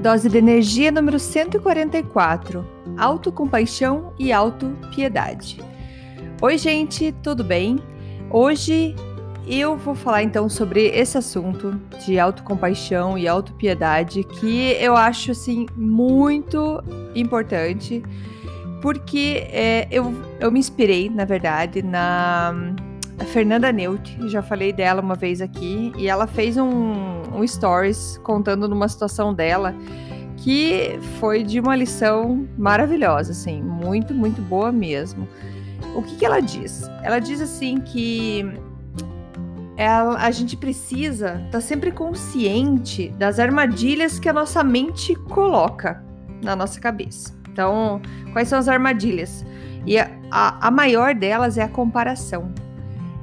Dose de energia número 144: Autocompaixão e autopiedade. Oi, gente, tudo bem? Hoje eu vou falar então sobre esse assunto de autocompaixão e autopiedade que eu acho assim muito importante, porque é, eu, eu me inspirei, na verdade, na Fernanda Neut, já falei dela uma vez aqui, e ela fez um, um stories contando numa situação dela que foi de uma lição maravilhosa, assim, muito, muito boa mesmo. O que, que ela diz? Ela diz assim que ela, a gente precisa estar tá sempre consciente das armadilhas que a nossa mente coloca na nossa cabeça. Então, quais são as armadilhas? E a, a, a maior delas é a comparação.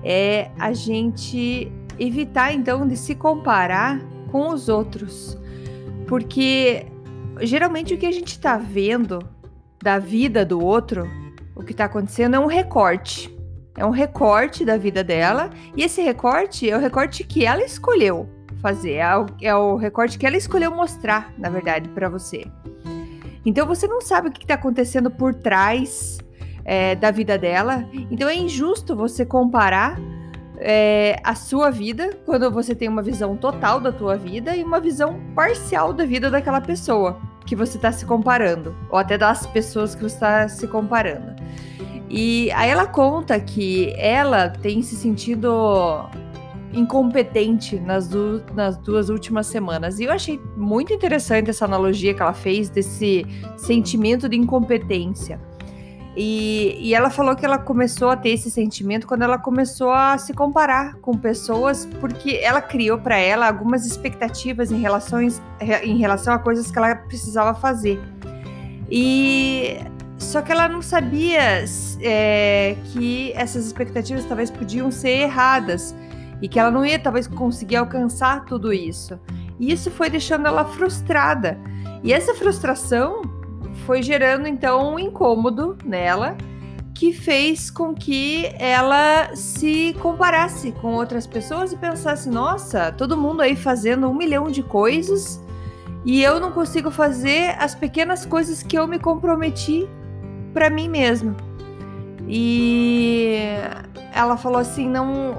É a gente evitar então de se comparar com os outros. Porque geralmente o que a gente está vendo da vida do outro, o que está acontecendo é um recorte. É um recorte da vida dela, e esse recorte é o recorte que ela escolheu fazer, é o, é o recorte que ela escolheu mostrar, na verdade, para você. Então você não sabe o que está acontecendo por trás é, da vida dela, então é injusto você comparar é, a sua vida quando você tem uma visão total da tua vida e uma visão parcial da vida daquela pessoa que você está se comparando, ou até das pessoas que você está se comparando. E aí ela conta que ela tem se sentido incompetente nas, du nas duas últimas semanas. E eu achei muito interessante essa analogia que ela fez desse sentimento de incompetência. E, e, ela falou que ela começou a ter esse sentimento quando ela começou a se comparar com pessoas, porque ela criou para ela algumas expectativas em, relações, em relação a coisas que ela precisava fazer. E só que ela não sabia é, que essas expectativas talvez podiam ser erradas e que ela não ia talvez conseguir alcançar tudo isso. E isso foi deixando ela frustrada. E essa frustração foi gerando então um incômodo nela que fez com que ela se comparasse com outras pessoas e pensasse: nossa, todo mundo aí fazendo um milhão de coisas e eu não consigo fazer as pequenas coisas que eu me comprometi para mim mesma. E ela falou assim: não,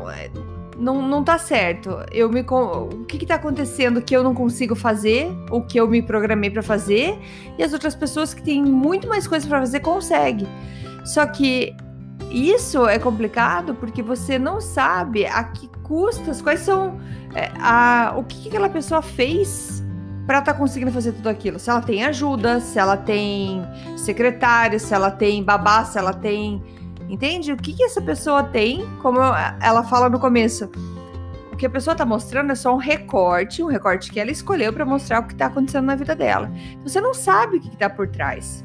não, não tá certo. Eu me o que que tá acontecendo que eu não consigo fazer, o que eu me programei para fazer, e as outras pessoas que têm muito mais coisas para fazer conseguem. Só que isso é complicado porque você não sabe a que custas, quais são é, a, o que, que aquela pessoa fez para estar tá conseguindo fazer tudo aquilo. Se ela tem ajuda, se ela tem secretária, se ela tem babá, se ela tem Entende? O que, que essa pessoa tem, como ela fala no começo. O que a pessoa está mostrando é só um recorte, um recorte que ela escolheu para mostrar o que está acontecendo na vida dela. Você não sabe o que está por trás.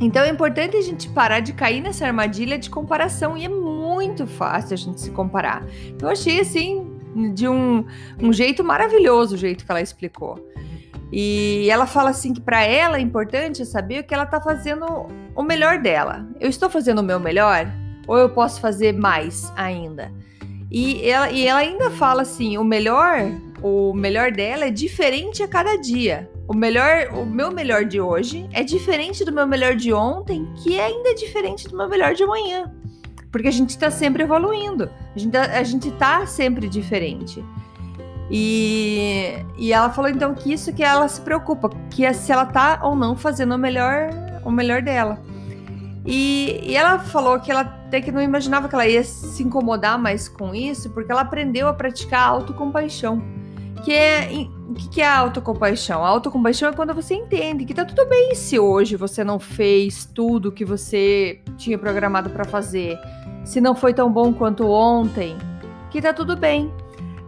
Então é importante a gente parar de cair nessa armadilha de comparação e é muito fácil a gente se comparar. Então, eu achei assim de um, um jeito maravilhoso o jeito que ela explicou. E ela fala assim que para ela é importante saber que ela está fazendo o melhor dela. Eu estou fazendo o meu melhor ou eu posso fazer mais ainda? E ela, e ela ainda fala assim, o melhor, o melhor dela é diferente a cada dia. O melhor, o meu melhor de hoje é diferente do meu melhor de ontem, que é ainda diferente do meu melhor de amanhã. Porque a gente está sempre evoluindo, a gente, tá, a gente tá sempre diferente. E, e ela falou então que isso que ela se preocupa, que é se ela tá ou não fazendo o melhor, o melhor dela. E, e ela falou que ela até que não imaginava que ela ia se incomodar mais com isso, porque ela aprendeu a praticar autocompaixão. que é o que, que é a autocompaixão? A autocompaixão é quando você entende que tá tudo bem se hoje você não fez tudo que você tinha programado para fazer, se não foi tão bom quanto ontem, que tá tudo bem.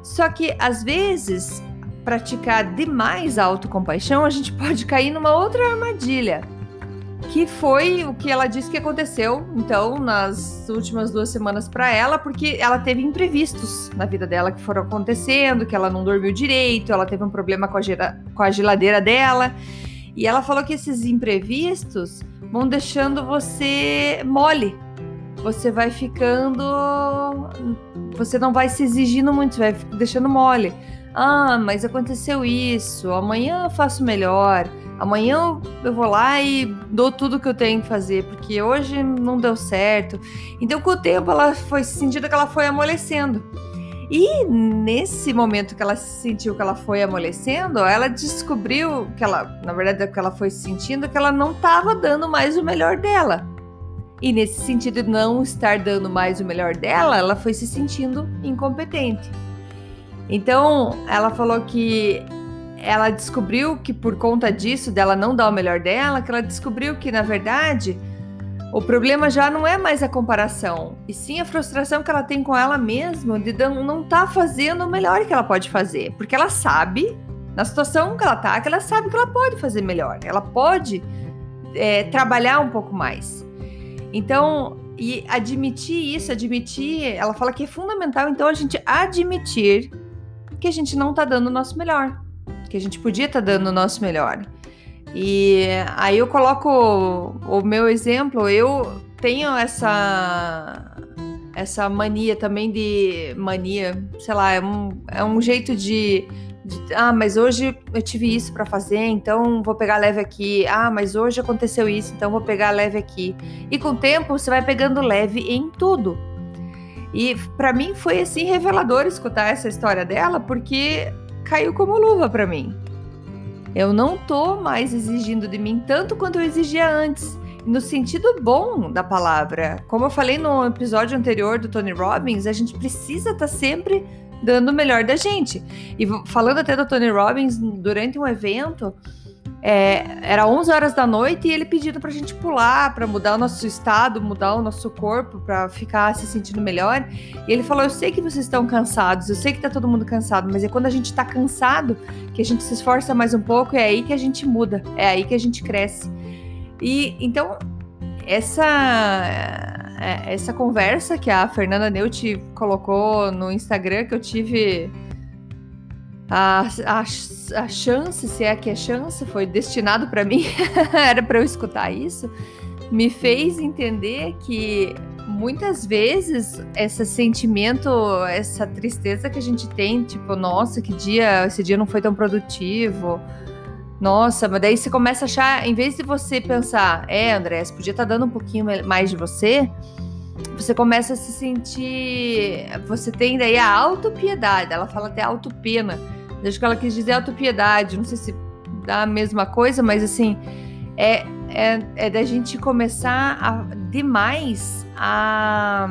Só que às vezes praticar demais a autocompaixão, a gente pode cair numa outra armadilha que foi o que ela disse que aconteceu, então, nas últimas duas semanas para ela, porque ela teve imprevistos na vida dela que foram acontecendo, que ela não dormiu direito, ela teve um problema com a, com a geladeira dela. E ela falou que esses imprevistos vão deixando você mole. Você vai ficando. Você não vai se exigindo muito, vai deixando mole. Ah, mas aconteceu isso, amanhã eu faço melhor amanhã eu vou lá e dou tudo que eu tenho que fazer, porque hoje não deu certo. Então, com o tempo, ela foi sentindo que ela foi amolecendo. E nesse momento que ela sentiu que ela foi amolecendo, ela descobriu que ela, na verdade, que ela foi sentindo que ela não estava dando mais o melhor dela. E nesse sentido de não estar dando mais o melhor dela, ela foi se sentindo incompetente. Então, ela falou que ela descobriu que por conta disso, dela não dar o melhor dela, que ela descobriu que, na verdade, o problema já não é mais a comparação, e sim a frustração que ela tem com ela mesma de não estar tá fazendo o melhor que ela pode fazer. Porque ela sabe, na situação que ela tá, que ela sabe que ela pode fazer melhor, ela pode é, trabalhar um pouco mais. Então, e admitir isso, admitir, ela fala que é fundamental, então, a gente admitir que a gente não tá dando o nosso melhor que a gente podia estar tá dando o nosso melhor. E aí eu coloco o, meu exemplo, eu tenho essa essa mania também de mania, sei lá, é um, é um jeito de, de ah, mas hoje eu tive isso para fazer, então vou pegar leve aqui. Ah, mas hoje aconteceu isso, então vou pegar leve aqui. E com o tempo você vai pegando leve em tudo. E para mim foi assim revelador escutar essa história dela, porque caiu como luva para mim. Eu não tô mais exigindo de mim tanto quanto eu exigia antes, no sentido bom da palavra. Como eu falei no episódio anterior do Tony Robbins, a gente precisa estar tá sempre dando o melhor da gente. E falando até do Tony Robbins, durante um evento, é, era 11 horas da noite e ele pedindo pra gente pular, para mudar o nosso estado, mudar o nosso corpo, para ficar se sentindo melhor. E ele falou: Eu sei que vocês estão cansados, eu sei que tá todo mundo cansado, mas é quando a gente tá cansado que a gente se esforça mais um pouco, é aí que a gente muda, é aí que a gente cresce. E então, essa essa conversa que a Fernanda Neut colocou no Instagram, que eu tive a, a, a chance, se é que é chance, foi destinado para mim, era para eu escutar isso, me fez entender que muitas vezes esse sentimento, essa tristeza que a gente tem, tipo, nossa, que dia, esse dia não foi tão produtivo. Nossa, mas daí você começa a achar, em vez de você pensar, é, André, você podia estar tá dando um pouquinho mais de você, você começa a se sentir. Você tem daí a autopiedade, ela fala até autopena Acho que ela quis dizer autopiedade, não sei se dá a mesma coisa, mas assim, é, é, é da gente começar a, demais a,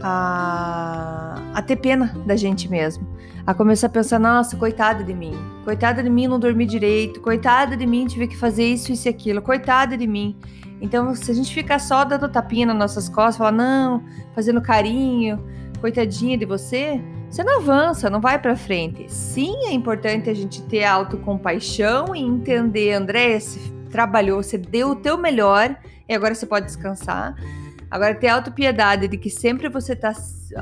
a, a ter pena da gente mesmo. A começar a pensar, nossa, coitada de mim. Coitada de mim não dormir direito. Coitada de mim tive que fazer isso, isso e aquilo. Coitada de mim. Então, se a gente ficar só dando tapinha nas nossas costas, falar, não, fazendo carinho, coitadinha de você, você não avança, não vai para frente. Sim, é importante a gente ter autocompaixão e entender, André, você trabalhou, você deu o teu melhor e agora você pode descansar. Agora, ter autopiedade de que sempre você tá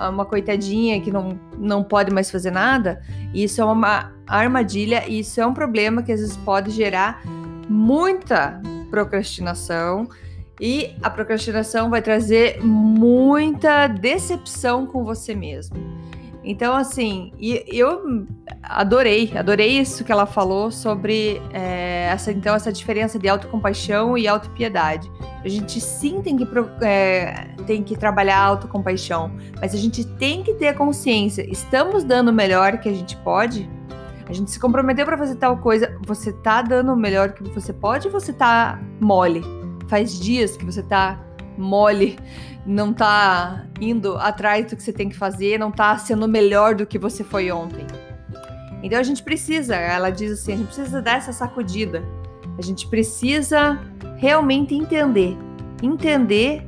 uma coitadinha que não, não pode mais fazer nada, isso é uma armadilha e isso é um problema que às vezes pode gerar muita procrastinação e a procrastinação vai trazer muita decepção com você mesmo. Então, assim, eu adorei, adorei isso que ela falou sobre é, essa, então, essa diferença de autocompaixão e autopiedade. A gente sim tem que, é, tem que trabalhar a autocompaixão, mas a gente tem que ter consciência. Estamos dando o melhor que a gente pode? A gente se comprometeu para fazer tal coisa. Você tá dando o melhor que você pode ou você tá mole? Faz dias que você tá mole não tá indo atrás do que você tem que fazer, não tá sendo melhor do que você foi ontem. Então a gente precisa, ela diz assim, a gente precisa dar essa sacudida. A gente precisa realmente entender, entender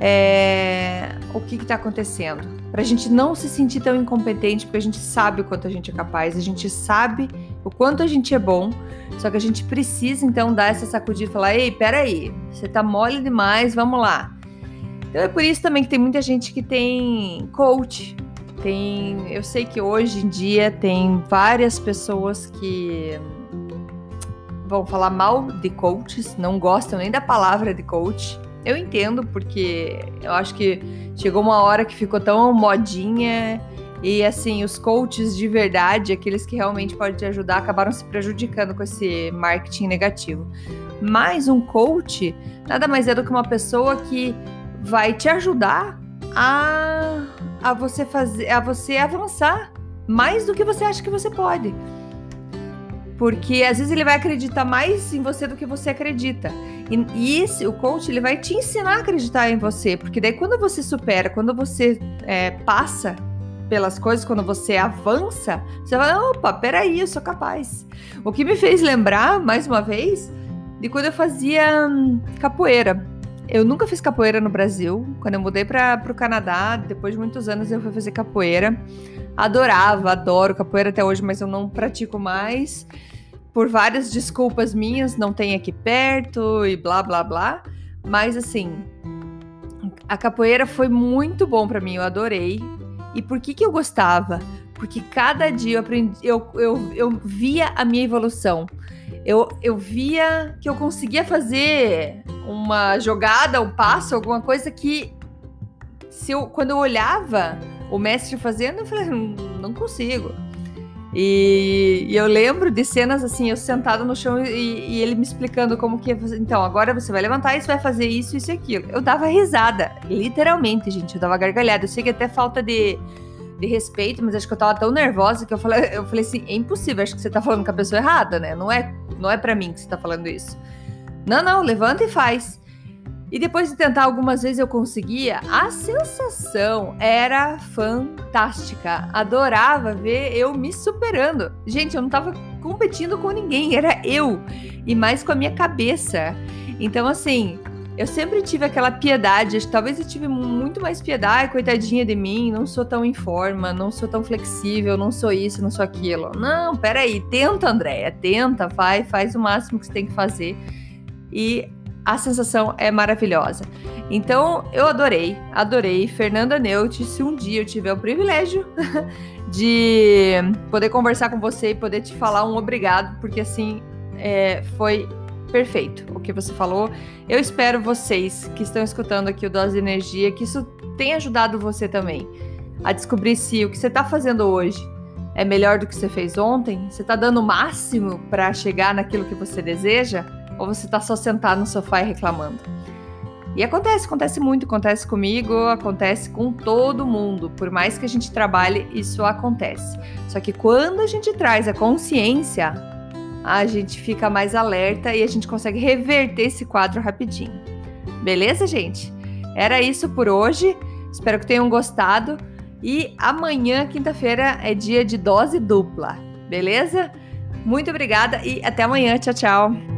é, o que está acontecendo, para a gente não se sentir tão incompetente, porque a gente sabe o quanto a gente é capaz, a gente sabe o quanto a gente é bom, só que a gente precisa então dar essa sacudida e falar: ei, peraí, você tá mole demais, vamos lá. Então é por isso também que tem muita gente que tem coach. Tem, eu sei que hoje em dia tem várias pessoas que vão falar mal de coaches, não gostam nem da palavra de coach. Eu entendo, porque eu acho que chegou uma hora que ficou tão modinha e assim, os coaches de verdade, aqueles que realmente podem te ajudar, acabaram se prejudicando com esse marketing negativo. Mas um coach nada mais é do que uma pessoa que vai te ajudar a, a você fazer, a você avançar mais do que você acha que você pode. Porque às vezes ele vai acreditar mais em você do que você acredita. E, e esse, o coach, ele vai te ensinar a acreditar em você. Porque daí quando você supera, quando você é, passa pelas coisas, quando você avança, você vai, opa, peraí, eu sou capaz. O que me fez lembrar, mais uma vez, de quando eu fazia hum, capoeira. Eu nunca fiz capoeira no Brasil. Quando eu mudei para o Canadá, depois de muitos anos, eu fui fazer capoeira. Adorava, adoro capoeira até hoje, mas eu não pratico mais. Por várias desculpas minhas, não tem aqui perto e blá blá blá. Mas assim, a capoeira foi muito bom para mim, eu adorei. E por que, que eu gostava? Porque cada dia eu aprendi, eu, eu, eu via a minha evolução. Eu, eu via que eu conseguia fazer uma jogada, um passo, alguma coisa que se eu, quando eu olhava o mestre fazendo, eu falei, não, não consigo. E, e, eu lembro de cenas assim, eu sentado no chão e, e, ele me explicando como que ia fazer. Então, agora você vai levantar e você vai fazer isso, isso e aquilo. Eu dava risada, literalmente, gente. Eu dava gargalhada. Eu sei que até falta de, de respeito, mas acho que eu tava tão nervosa que eu falei, eu falei assim: é impossível, acho que você tá falando com a pessoa errada, né? Não é, não é para mim que você tá falando isso. Não, não, levanta e faz. E depois de tentar algumas vezes eu conseguia, a sensação era fantástica. Adorava ver eu me superando. Gente, eu não tava competindo com ninguém, era eu. E mais com a minha cabeça. Então, assim, eu sempre tive aquela piedade, talvez eu tive muito mais piedade, coitadinha de mim, não sou tão em forma, não sou tão flexível, não sou isso, não sou aquilo. Não, peraí, tenta, Andréia, tenta, vai, faz o máximo que você tem que fazer. E a sensação é maravilhosa. Então, eu adorei, adorei. Fernanda Neut, se um dia eu tiver o privilégio de poder conversar com você e poder te falar um obrigado, porque assim, é, foi perfeito o que você falou. Eu espero vocês que estão escutando aqui o Dose de Energia, que isso tenha ajudado você também a descobrir se o que você está fazendo hoje é melhor do que você fez ontem, você está dando o máximo para chegar naquilo que você deseja ou você tá só sentado no sofá e reclamando? E acontece, acontece muito, acontece comigo, acontece com todo mundo. Por mais que a gente trabalhe, isso acontece. Só que quando a gente traz a consciência, a gente fica mais alerta e a gente consegue reverter esse quadro rapidinho. Beleza, gente? Era isso por hoje. Espero que tenham gostado. E amanhã, quinta-feira, é dia de dose dupla. Beleza? Muito obrigada e até amanhã. Tchau, tchau.